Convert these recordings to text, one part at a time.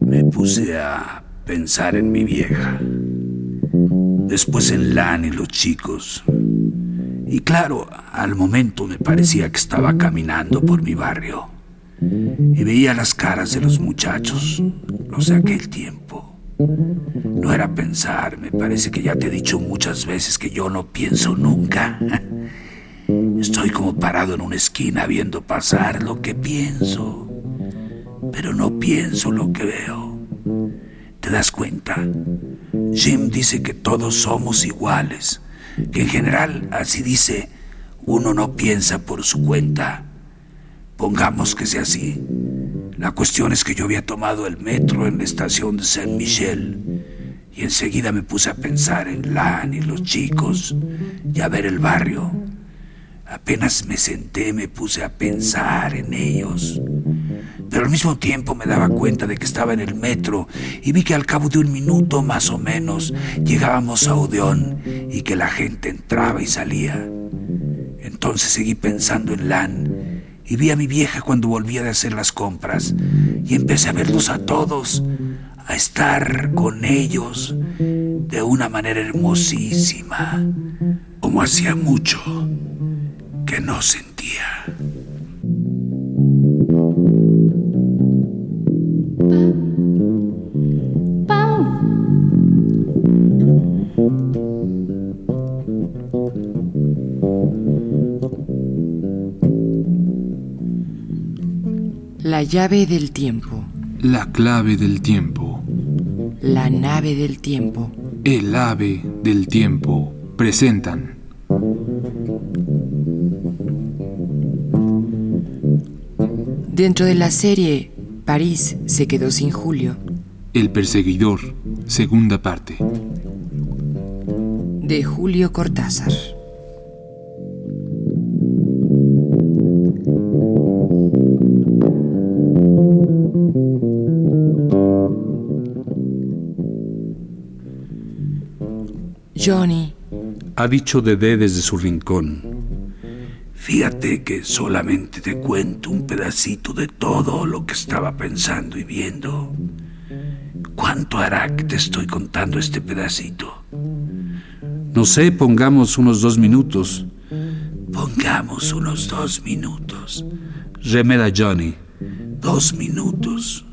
Me puse a pensar en mi vieja, después en Lan y los chicos. Y claro, al momento me parecía que estaba caminando por mi barrio y veía las caras de los muchachos, los de aquel tiempo. No era pensar, me parece que ya te he dicho muchas veces que yo no pienso nunca. Estoy como parado en una esquina viendo pasar lo que pienso, pero no pienso lo que veo. ¿Te das cuenta? Jim dice que todos somos iguales, que en general, así dice, uno no piensa por su cuenta. Pongamos que sea así. La cuestión es que yo había tomado el metro en la estación de Saint Michel y enseguida me puse a pensar en Lan y los chicos y a ver el barrio. Apenas me senté me puse a pensar en ellos. Pero al mismo tiempo me daba cuenta de que estaba en el metro y vi que al cabo de un minuto más o menos llegábamos a Odeón y que la gente entraba y salía. Entonces seguí pensando en Lan y vi a mi vieja cuando volvía de hacer las compras y empecé a verlos a todos, a estar con ellos de una manera hermosísima, como hacía mucho que no sentía. La llave del tiempo. La clave del tiempo. La nave del tiempo. El ave del tiempo. Presentan. Dentro de la serie París se quedó sin Julio. El perseguidor. Segunda parte. De Julio Cortázar. Johnny. Ha dicho Dede desde su rincón. Fíjate que solamente te cuento un pedacito de todo lo que estaba pensando y viendo. ¿Cuánto hará que te estoy contando este pedacito? No sé, pongamos unos dos minutos. Pongamos unos dos minutos. Remeda Johnny. Dos minutos.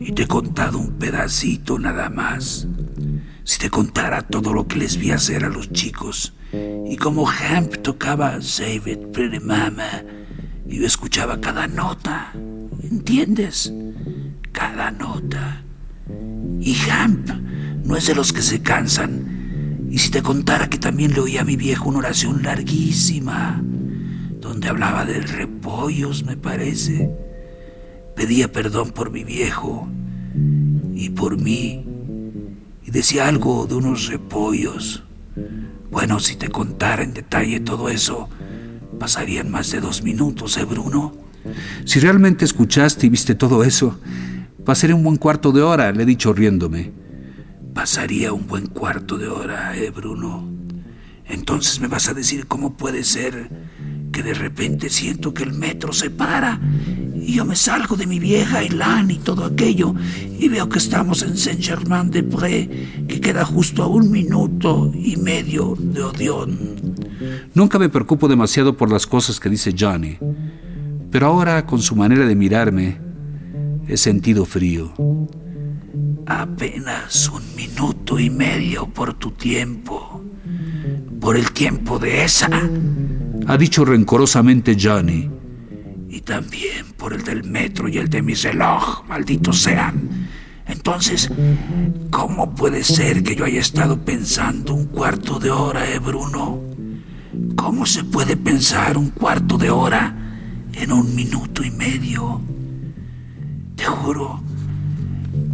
Y te he contado un pedacito nada más. Si te contara todo lo que les vi hacer a los chicos y cómo Hamp tocaba Save It Pretty Mama y yo escuchaba cada nota, ¿entiendes? Cada nota. Y Hamp no es de los que se cansan. Y si te contara que también le oía a mi viejo una oración larguísima, donde hablaba de repollos, me parece. Pedía perdón por mi viejo y por mí y decía algo de unos repollos. Bueno, si te contara en detalle todo eso, pasarían más de dos minutos, ¿eh, Bruno? Si realmente escuchaste y viste todo eso, pasaría un buen cuarto de hora, le he dicho riéndome. Pasaría un buen cuarto de hora, ¿eh, Bruno? Entonces me vas a decir cómo puede ser que de repente siento que el metro se para y yo me salgo de mi vieja Elan y todo aquello y veo que estamos en Saint-Germain-des-Prés, que queda justo a un minuto y medio de Odeón. Nunca me preocupo demasiado por las cosas que dice Johnny, pero ahora con su manera de mirarme he sentido frío. Apenas un minuto y medio por tu tiempo, por el tiempo de esa ha dicho rencorosamente Johnny. Y también por el del metro y el de mi reloj, malditos sean. Entonces, ¿cómo puede ser que yo haya estado pensando un cuarto de hora, eh, Bruno? ¿Cómo se puede pensar un cuarto de hora en un minuto y medio? Te juro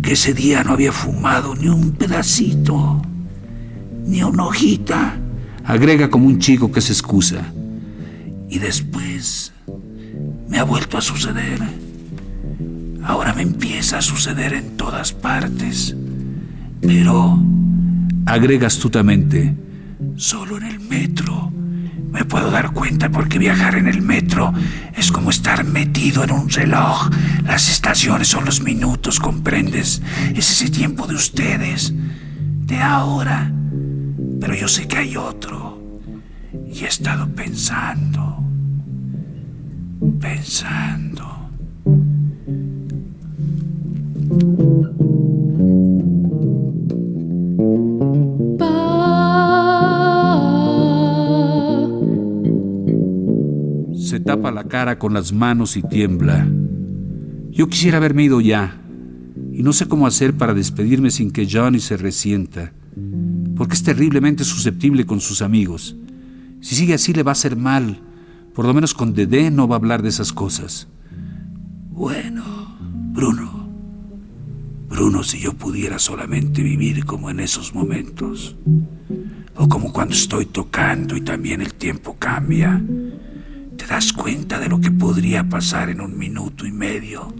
que ese día no había fumado ni un pedacito, ni una hojita. Agrega como un chico que se excusa. Y después me ha vuelto a suceder. Ahora me empieza a suceder en todas partes. Pero Agrega astutamente, solo en el metro. Me puedo dar cuenta porque viajar en el metro es como estar metido en un reloj. Las estaciones son los minutos, ¿comprendes? Es ese tiempo de ustedes, de ahora. Pero yo sé que hay otro. Y he estado pensando, pensando. Se tapa la cara con las manos y tiembla. Yo quisiera haberme ido ya, y no sé cómo hacer para despedirme sin que Johnny se resienta, porque es terriblemente susceptible con sus amigos. Si sigue así le va a hacer mal. Por lo menos con Dedé no va a hablar de esas cosas. Bueno, Bruno. Bruno, si yo pudiera solamente vivir como en esos momentos. O como cuando estoy tocando y también el tiempo cambia. ¿Te das cuenta de lo que podría pasar en un minuto y medio?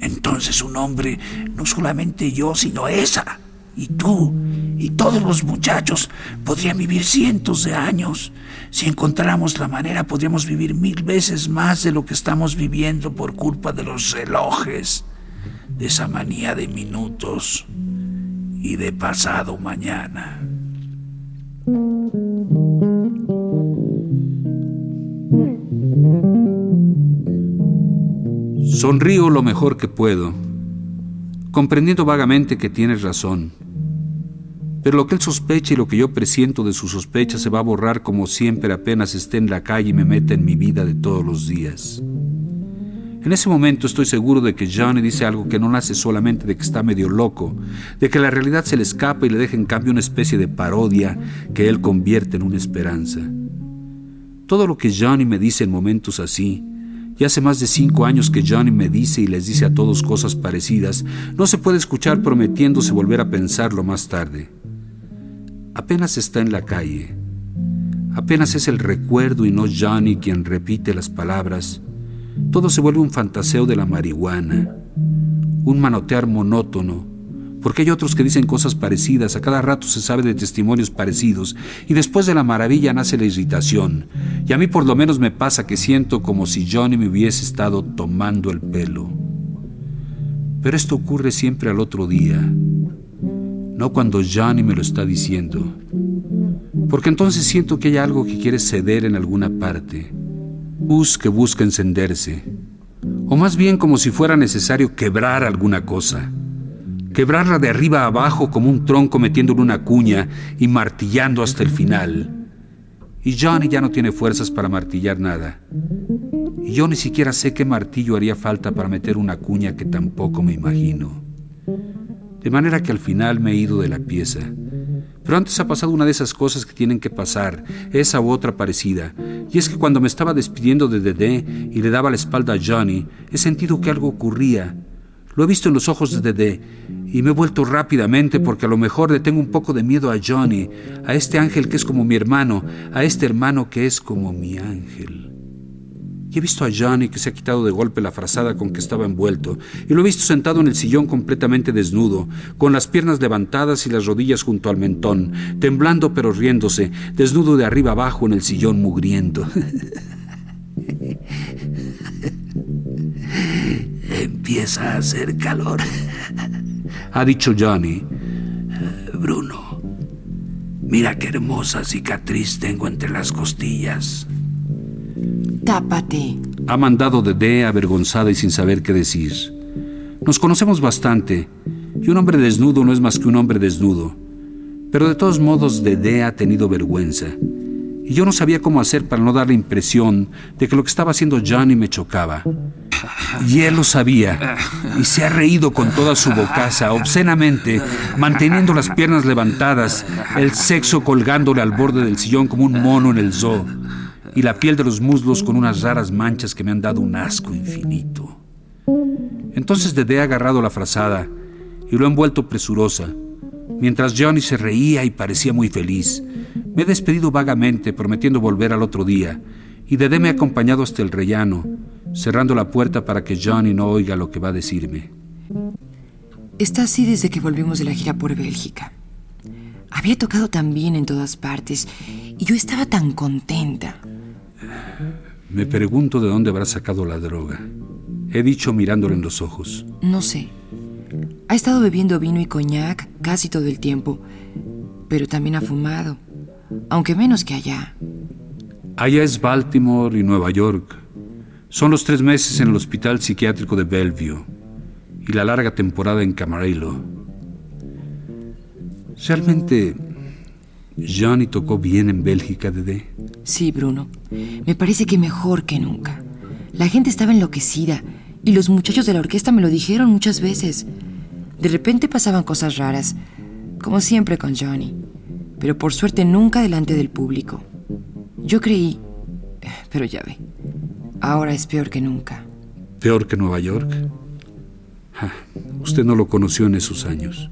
Entonces un hombre, no solamente yo, sino esa, y tú, y todos los muchachos, podrían vivir cientos de años. Si encontráramos la manera, podríamos vivir mil veces más de lo que estamos viviendo por culpa de los relojes, de esa manía de minutos y de pasado mañana. Sonrío lo mejor que puedo, comprendiendo vagamente que tienes razón. Pero lo que él sospecha y lo que yo presiento de su sospecha se va a borrar como siempre apenas esté en la calle y me meta en mi vida de todos los días. En ese momento estoy seguro de que Johnny dice algo que no nace solamente de que está medio loco, de que la realidad se le escapa y le deja en cambio una especie de parodia que él convierte en una esperanza. Todo lo que Johnny me dice en momentos así, y hace más de cinco años que Johnny me dice y les dice a todos cosas parecidas, no se puede escuchar prometiéndose volver a pensarlo más tarde. Apenas está en la calle. Apenas es el recuerdo y no Johnny quien repite las palabras. Todo se vuelve un fantaseo de la marihuana, un manotear monótono, porque hay otros que dicen cosas parecidas, a cada rato se sabe de testimonios parecidos, y después de la maravilla nace la irritación, y a mí por lo menos me pasa que siento como si Johnny me hubiese estado tomando el pelo. Pero esto ocurre siempre al otro día, no cuando Johnny me lo está diciendo, porque entonces siento que hay algo que quiere ceder en alguna parte, bus que busca encenderse, o más bien como si fuera necesario quebrar alguna cosa quebrarla de arriba a abajo como un tronco metiéndole una cuña y martillando hasta el final. Y Johnny ya no tiene fuerzas para martillar nada. Y yo ni siquiera sé qué martillo haría falta para meter una cuña que tampoco me imagino. De manera que al final me he ido de la pieza. Pero antes ha pasado una de esas cosas que tienen que pasar, esa u otra parecida. Y es que cuando me estaba despidiendo de Dedé y le daba la espalda a Johnny, he sentido que algo ocurría, lo he visto en los ojos de Dede y me he vuelto rápidamente porque a lo mejor le tengo un poco de miedo a Johnny, a este ángel que es como mi hermano, a este hermano que es como mi ángel. Y he visto a Johnny que se ha quitado de golpe la frazada con que estaba envuelto, y lo he visto sentado en el sillón completamente desnudo, con las piernas levantadas y las rodillas junto al mentón, temblando pero riéndose, desnudo de arriba abajo en el sillón mugriendo. Empieza a hacer calor, ha dicho Johnny. Bruno, mira qué hermosa cicatriz tengo entre las costillas. Tápate. Ha mandado Dede avergonzada y sin saber qué decir. Nos conocemos bastante, y un hombre desnudo no es más que un hombre desnudo. Pero de todos modos, Dede ha tenido vergüenza. Y yo no sabía cómo hacer para no dar la impresión de que lo que estaba haciendo Johnny me chocaba. Y él lo sabía, y se ha reído con toda su bocaza, obscenamente, manteniendo las piernas levantadas, el sexo colgándole al borde del sillón como un mono en el zoo, y la piel de los muslos con unas raras manchas que me han dado un asco infinito. Entonces Dede ha agarrado la frazada y lo ha envuelto presurosa, mientras Johnny se reía y parecía muy feliz. Me he despedido vagamente, prometiendo volver al otro día, y Dede me ha acompañado hasta el rellano, cerrando la puerta para que Johnny no oiga lo que va a decirme. Está así desde que volvimos de la gira por Bélgica. Había tocado tan bien en todas partes y yo estaba tan contenta. Me pregunto de dónde habrá sacado la droga. He dicho mirándole en los ojos. No sé. Ha estado bebiendo vino y coñac casi todo el tiempo, pero también ha fumado, aunque menos que allá. Allá es Baltimore y Nueva York. Son los tres meses en el hospital psiquiátrico de Bellevue y la larga temporada en Camarillo. Realmente, Johnny tocó bien en Bélgica, Dede. Sí, Bruno. Me parece que mejor que nunca. La gente estaba enloquecida y los muchachos de la orquesta me lo dijeron muchas veces. De repente pasaban cosas raras, como siempre con Johnny, pero por suerte nunca delante del público. Yo creí, pero ya ve, ahora es peor que nunca. ¿Peor que Nueva York? usted no lo conoció en esos años.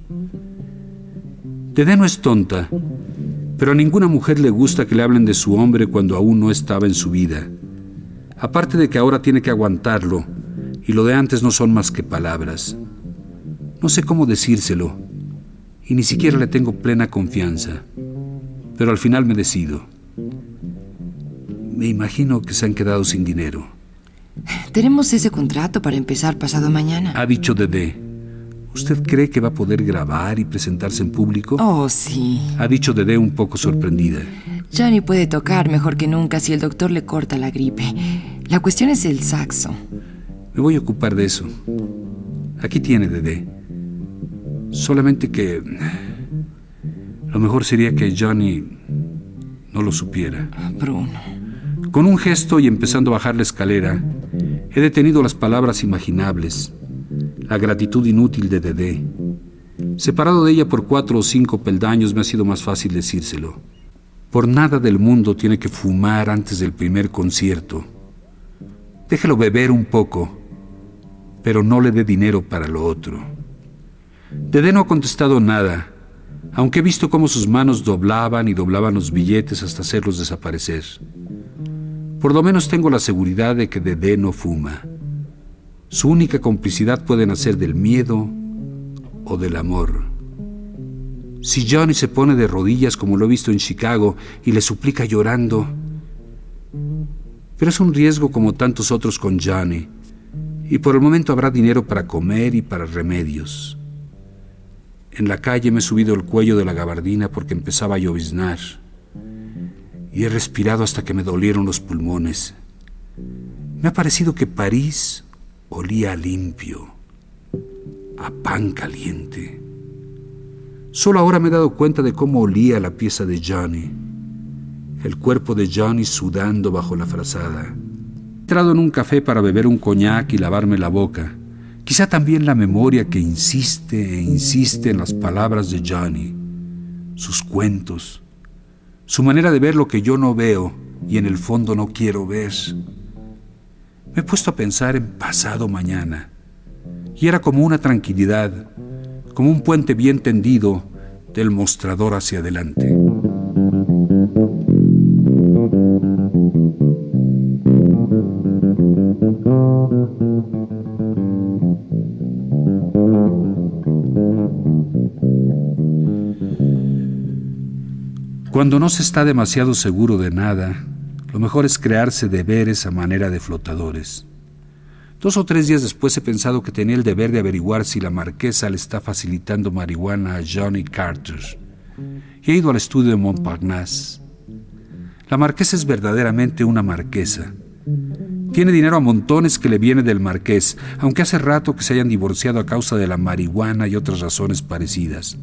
Dede no es tonta, pero a ninguna mujer le gusta que le hablen de su hombre cuando aún no estaba en su vida. Aparte de que ahora tiene que aguantarlo, y lo de antes no son más que palabras. No sé cómo decírselo, y ni siquiera le tengo plena confianza, pero al final me decido. Me imagino que se han quedado sin dinero. Tenemos ese contrato para empezar pasado mañana. Ha dicho Dede. ¿Usted cree que va a poder grabar y presentarse en público? Oh, sí. Ha dicho Dede un poco sorprendida. Johnny puede tocar mejor que nunca si el doctor le corta la gripe. La cuestión es el saxo. Me voy a ocupar de eso. Aquí tiene Dede. Solamente que... Lo mejor sería que Johnny no lo supiera. Bruno. Con un gesto y empezando a bajar la escalera, he detenido las palabras imaginables la gratitud inútil de Dedé. Separado de ella por cuatro o cinco peldaños me ha sido más fácil decírselo. Por nada del mundo tiene que fumar antes del primer concierto. Déjelo beber un poco, pero no le dé dinero para lo otro. Dedé no ha contestado nada, aunque he visto cómo sus manos doblaban y doblaban los billetes hasta hacerlos desaparecer. Por lo menos tengo la seguridad de que Dedé no fuma. Su única complicidad puede nacer del miedo o del amor. Si Johnny se pone de rodillas como lo he visto en Chicago y le suplica llorando, pero es un riesgo como tantos otros con Johnny, y por el momento habrá dinero para comer y para remedios. En la calle me he subido el cuello de la gabardina porque empezaba a lloviznar, y he respirado hasta que me dolieron los pulmones. Me ha parecido que París olía limpio, a pan caliente. Solo ahora me he dado cuenta de cómo olía la pieza de Johnny, el cuerpo de Johnny sudando bajo la frazada. Entrado en un café para beber un coñac y lavarme la boca. Quizá también la memoria que insiste e insiste en las palabras de Johnny, sus cuentos, su manera de ver lo que yo no veo y en el fondo no quiero ver. Me he puesto a pensar en pasado mañana. Y era como una tranquilidad, como un puente bien tendido del mostrador hacia adelante. Cuando no se está demasiado seguro de nada, lo mejor es crearse deberes a manera de flotadores. Dos o tres días después he pensado que tenía el deber de averiguar si la marquesa le está facilitando marihuana a Johnny Carter. Y he ido al estudio de Montparnasse. La marquesa es verdaderamente una marquesa. Tiene dinero a montones que le viene del marqués, aunque hace rato que se hayan divorciado a causa de la marihuana y otras razones parecidas.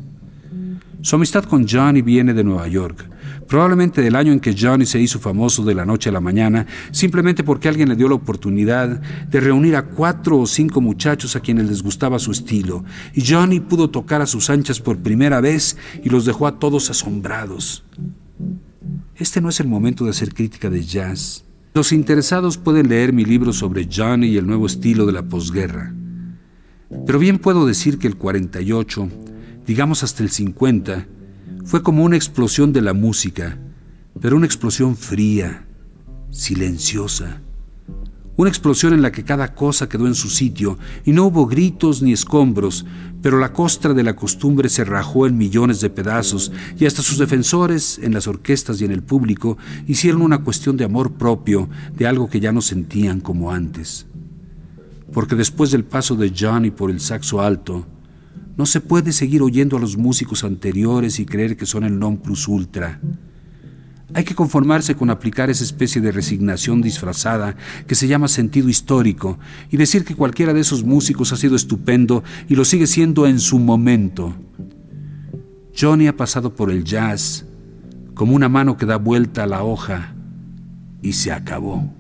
Su amistad con Johnny viene de Nueva York, probablemente del año en que Johnny se hizo famoso de la noche a la mañana, simplemente porque alguien le dio la oportunidad de reunir a cuatro o cinco muchachos a quienes les gustaba su estilo, y Johnny pudo tocar a sus anchas por primera vez y los dejó a todos asombrados. Este no es el momento de hacer crítica de jazz. Los interesados pueden leer mi libro sobre Johnny y el nuevo estilo de la posguerra. Pero bien puedo decir que el 48 digamos hasta el 50, fue como una explosión de la música, pero una explosión fría, silenciosa, una explosión en la que cada cosa quedó en su sitio y no hubo gritos ni escombros, pero la costra de la costumbre se rajó en millones de pedazos y hasta sus defensores, en las orquestas y en el público, hicieron una cuestión de amor propio, de algo que ya no sentían como antes. Porque después del paso de Johnny por el saxo alto, no se puede seguir oyendo a los músicos anteriores y creer que son el non plus ultra. Hay que conformarse con aplicar esa especie de resignación disfrazada que se llama sentido histórico y decir que cualquiera de esos músicos ha sido estupendo y lo sigue siendo en su momento. Johnny ha pasado por el jazz como una mano que da vuelta a la hoja y se acabó.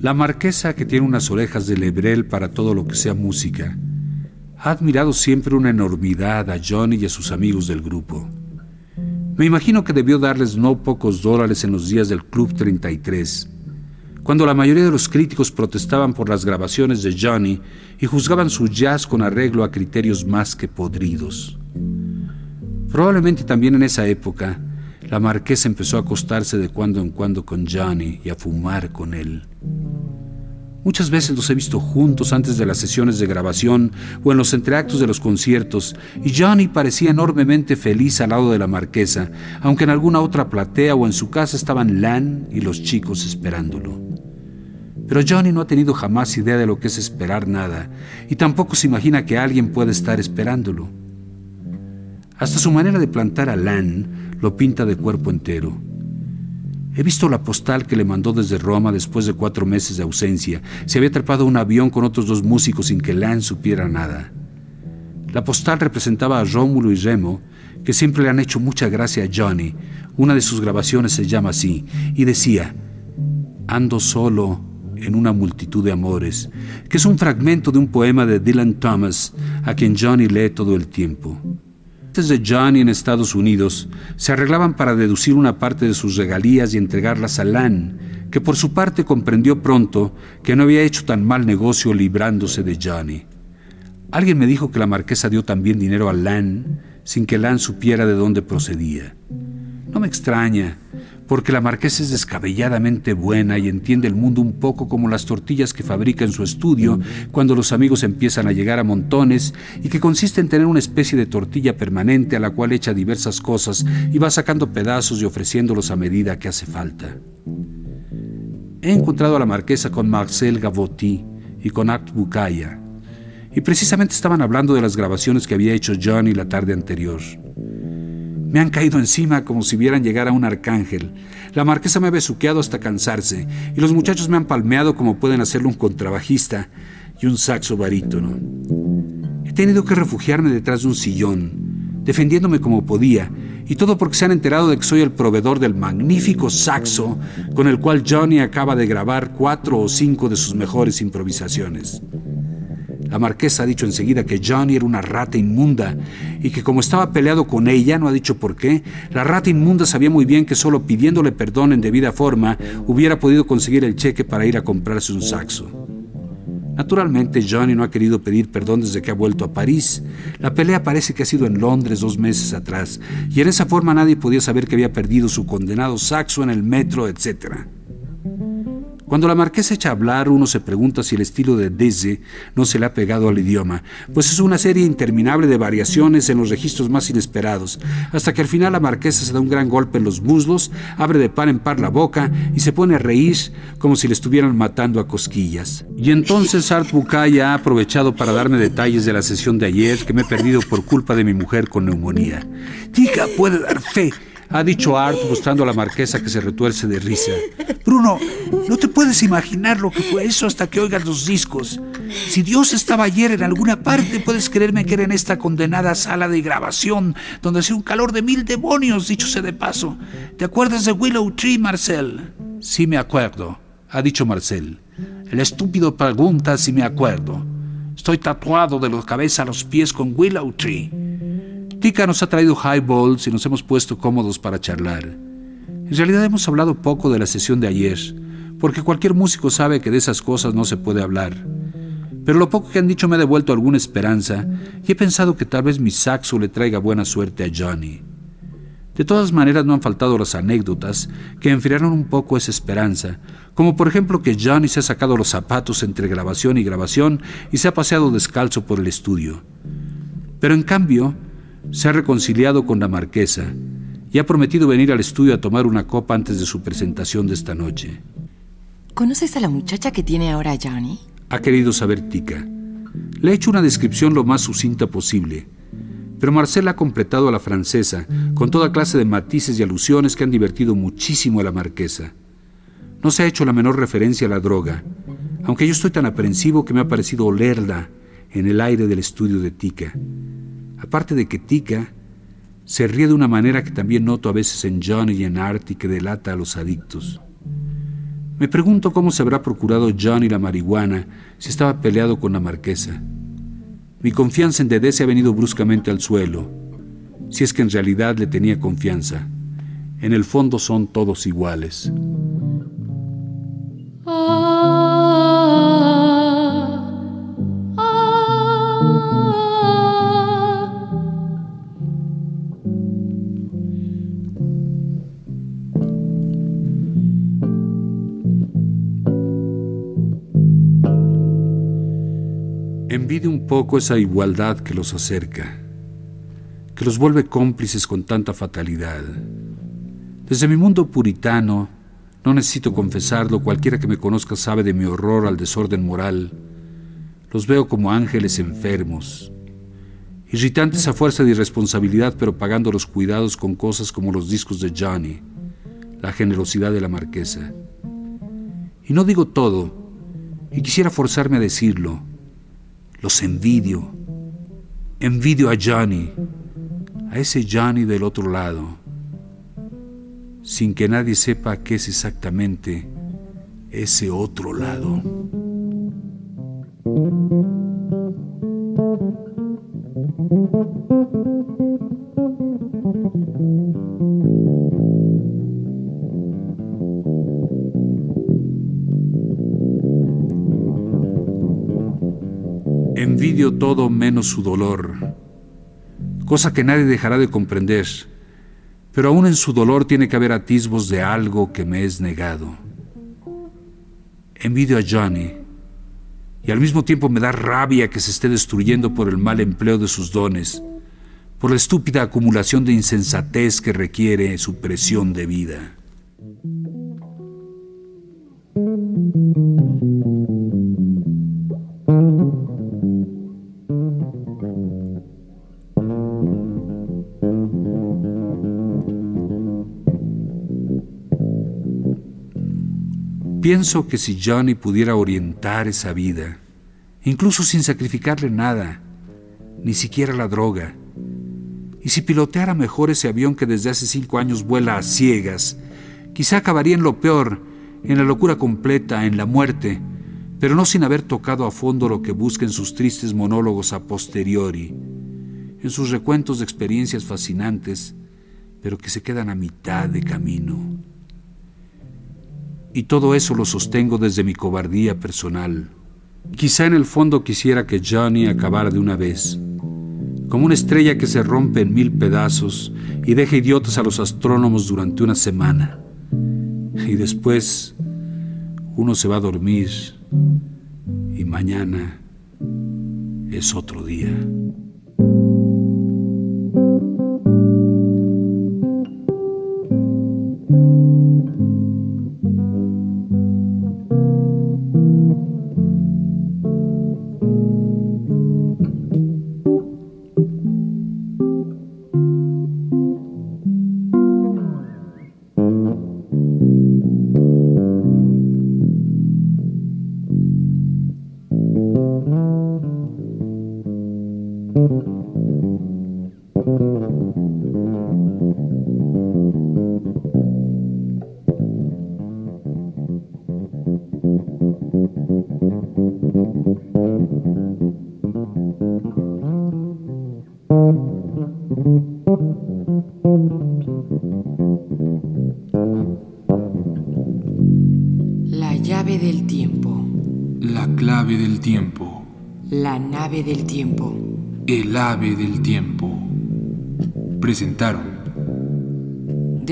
La marquesa, que tiene unas orejas de lebrel para todo lo que sea música, ha admirado siempre una enormidad a Johnny y a sus amigos del grupo. Me imagino que debió darles no pocos dólares en los días del Club 33, cuando la mayoría de los críticos protestaban por las grabaciones de Johnny y juzgaban su jazz con arreglo a criterios más que podridos. Probablemente también en esa época, la marquesa empezó a acostarse de cuando en cuando con Johnny y a fumar con él. Muchas veces los he visto juntos antes de las sesiones de grabación o en los entreactos de los conciertos, y Johnny parecía enormemente feliz al lado de la marquesa, aunque en alguna otra platea o en su casa estaban Lan y los chicos esperándolo. Pero Johnny no ha tenido jamás idea de lo que es esperar nada, y tampoco se imagina que alguien puede estar esperándolo. Hasta su manera de plantar a Lan lo pinta de cuerpo entero. He visto la postal que le mandó desde Roma después de cuatro meses de ausencia. Se había atrapado un avión con otros dos músicos sin que Lan supiera nada. La postal representaba a Rómulo y Remo, que siempre le han hecho mucha gracia a Johnny. Una de sus grabaciones se llama así, y decía, Ando solo en una multitud de amores, que es un fragmento de un poema de Dylan Thomas, a quien Johnny lee todo el tiempo de Johnny en Estados Unidos se arreglaban para deducir una parte de sus regalías y entregarlas a Lan, que por su parte comprendió pronto que no había hecho tan mal negocio librándose de Johnny. Alguien me dijo que la marquesa dio también dinero a Lan sin que Lan supiera de dónde procedía. No me extraña, porque la marquesa es descabelladamente buena y entiende el mundo un poco como las tortillas que fabrica en su estudio cuando los amigos empiezan a llegar a montones y que consiste en tener una especie de tortilla permanente a la cual echa diversas cosas y va sacando pedazos y ofreciéndolos a medida que hace falta. He encontrado a la marquesa con Marcel Gavotti y con Art Bukaya, y precisamente estaban hablando de las grabaciones que había hecho Johnny la tarde anterior. Me han caído encima como si vieran llegar a un arcángel. La marquesa me ha besuqueado hasta cansarse y los muchachos me han palmeado como pueden hacerlo un contrabajista y un saxo barítono. He tenido que refugiarme detrás de un sillón, defendiéndome como podía, y todo porque se han enterado de que soy el proveedor del magnífico saxo con el cual Johnny acaba de grabar cuatro o cinco de sus mejores improvisaciones. La marquesa ha dicho enseguida que Johnny era una rata inmunda y que como estaba peleado con ella, no ha dicho por qué, la rata inmunda sabía muy bien que solo pidiéndole perdón en debida forma hubiera podido conseguir el cheque para ir a comprarse un saxo. Naturalmente, Johnny no ha querido pedir perdón desde que ha vuelto a París. La pelea parece que ha sido en Londres dos meses atrás, y en esa forma nadie podía saber que había perdido su condenado saxo en el metro, etc. Cuando la marquesa echa a hablar, uno se pregunta si el estilo de Deze no se le ha pegado al idioma, pues es una serie interminable de variaciones en los registros más inesperados, hasta que al final la marquesa se da un gran golpe en los muslos, abre de par en par la boca y se pone a reír como si le estuvieran matando a cosquillas. Y entonces Art Bukaya ha aprovechado para darme detalles de la sesión de ayer que me he perdido por culpa de mi mujer con neumonía. Diga, puede dar fe ha dicho Art mostrando a la marquesa que se retuerce de risa. Bruno, no te puedes imaginar lo que fue eso hasta que oigas los discos. Si Dios estaba ayer en alguna parte, puedes creerme que era en esta condenada sala de grabación, donde hacía un calor de mil demonios, dicho sea de paso. ¿Te acuerdas de Willow Tree, Marcel? Sí, me acuerdo, ha dicho Marcel. El estúpido pregunta si me acuerdo. Estoy tatuado de la cabeza a los pies con Willow Tree. Tika nos ha traído highballs y nos hemos puesto cómodos para charlar. En realidad hemos hablado poco de la sesión de ayer, porque cualquier músico sabe que de esas cosas no se puede hablar. Pero lo poco que han dicho me ha devuelto alguna esperanza y he pensado que tal vez mi saxo le traiga buena suerte a Johnny. De todas maneras no han faltado las anécdotas que enfriaron un poco esa esperanza, como por ejemplo que Johnny se ha sacado los zapatos entre grabación y grabación y se ha paseado descalzo por el estudio. Pero en cambio, se ha reconciliado con la marquesa y ha prometido venir al estudio a tomar una copa antes de su presentación de esta noche. ¿Conoces a la muchacha que tiene ahora Johnny? Ha querido saber Tika. Le he hecho una descripción lo más sucinta posible, pero Marcela ha completado a la francesa con toda clase de matices y alusiones que han divertido muchísimo a la marquesa. No se ha hecho la menor referencia a la droga, aunque yo estoy tan aprensivo que me ha parecido olerla en el aire del estudio de Tika. Aparte de que Tika se ríe de una manera que también noto a veces en Johnny y en Artie que delata a los adictos. Me pregunto cómo se habrá procurado Johnny la marihuana si estaba peleado con la marquesa. Mi confianza en Dede se ha venido bruscamente al suelo, si es que en realidad le tenía confianza. En el fondo son todos iguales. Poco esa igualdad que los acerca, que los vuelve cómplices con tanta fatalidad. Desde mi mundo puritano, no necesito confesarlo, cualquiera que me conozca sabe de mi horror al desorden moral. Los veo como ángeles enfermos, irritantes a fuerza de irresponsabilidad, pero pagando los cuidados con cosas como los discos de Johnny, la generosidad de la marquesa. Y no digo todo, y quisiera forzarme a decirlo, los envidio. Envidio a Johnny, a ese Johnny del otro lado, sin que nadie sepa qué es exactamente ese otro lado. Todo menos su dolor, cosa que nadie dejará de comprender, pero aún en su dolor tiene que haber atisbos de algo que me es negado. Envidio a Johnny y al mismo tiempo me da rabia que se esté destruyendo por el mal empleo de sus dones, por la estúpida acumulación de insensatez que requiere su presión de vida. Pienso que si Johnny pudiera orientar esa vida, incluso sin sacrificarle nada, ni siquiera la droga, y si piloteara mejor ese avión que desde hace cinco años vuela a ciegas, quizá acabaría en lo peor, en la locura completa, en la muerte, pero no sin haber tocado a fondo lo que busca en sus tristes monólogos a posteriori, en sus recuentos de experiencias fascinantes, pero que se quedan a mitad de camino. Y todo eso lo sostengo desde mi cobardía personal. Quizá en el fondo quisiera que Johnny acabara de una vez, como una estrella que se rompe en mil pedazos y deja idiotas a los astrónomos durante una semana. Y después uno se va a dormir y mañana es otro día.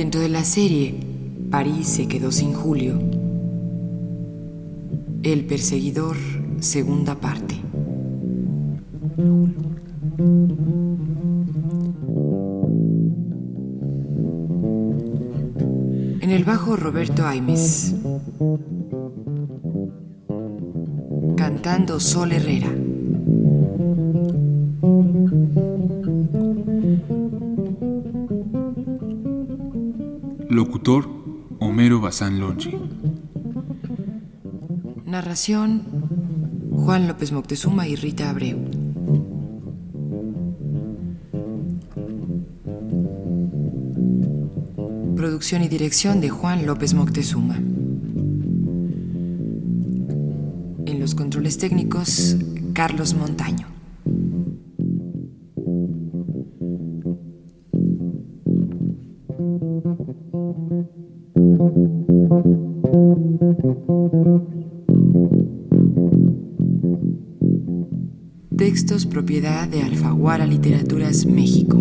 Dentro de la serie, París se quedó sin Julio. El perseguidor, segunda parte. En el bajo Roberto Aimes. Cantando Sol Herrera. Locutor Homero Bazán Lonchi. Narración Juan López Moctezuma y Rita Abreu. Producción y dirección de Juan López Moctezuma. En los controles técnicos, Carlos Montaño. Textos propiedad de Alfaguara Literaturas México.